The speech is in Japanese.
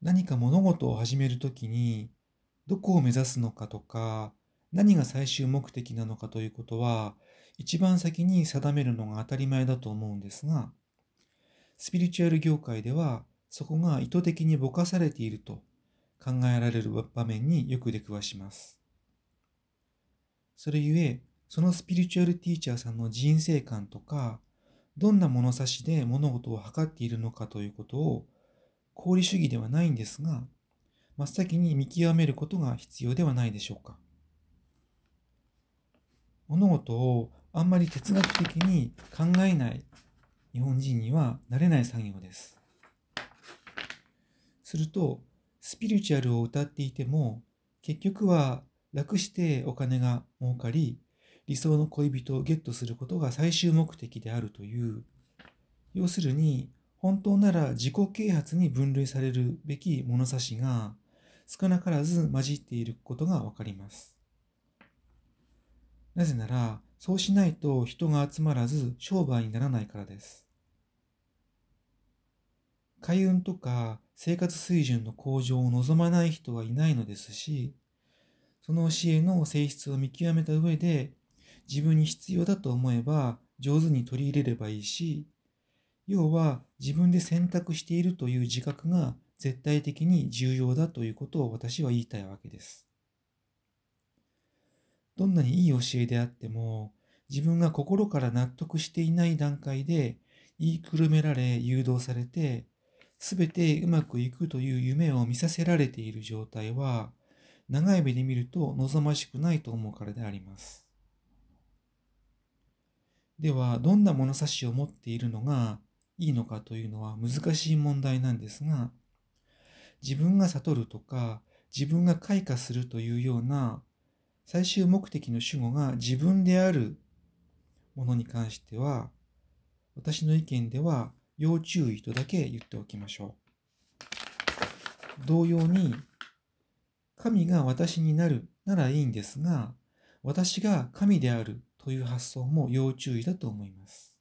何か物事を始めるときに、どこを目指すのかとか、何が最終目的なのかということは、一番先に定めるのが当たり前だと思うんですが、スピリチュアル業界では、そこが意図的にぼかされていると考えられる場面によく出くわします。それゆえ、そのスピリチュアルティーチャーさんの人生観とか、どんな物差しで物事を測っているのかということを功利主義ではないんですが、真っ先に見極めることが必要ではないでしょうか。物事をあんまり哲学的に考えない日本人にはなれない作業です。すると、スピリチュアルを歌っていても、結局は楽してお金が儲かり、理想の恋人をゲットすることが最終目的であるという、要するに本当なら自己啓発に分類されるべき物差しが少なからず混じっていることがわかります。なぜなら、そうしないと人が集まらず商売にならないからです。海運とか生活水準の向上を望まない人はいないのですし、その教えの性質を見極めた上で、自分に必要だと思えば上手に取り入れればいいし、要は自分で選択しているという自覚が絶対的に重要だということを私は言いたいわけです。どんなにいい教えであっても、自分が心から納得していない段階で言いくるめられ誘導されて、すべてうまくいくという夢を見させられている状態は、長い目で見ると望ましくないと思うからであります。では、どんな物差しを持っているのがいいのかというのは難しい問題なんですが、自分が悟るとか、自分が開花するというような最終目的の主語が自分であるものに関しては、私の意見では要注意とだけ言っておきましょう。同様に、神が私になるならいいんですが、私が神であるという発想も要注意だと思います。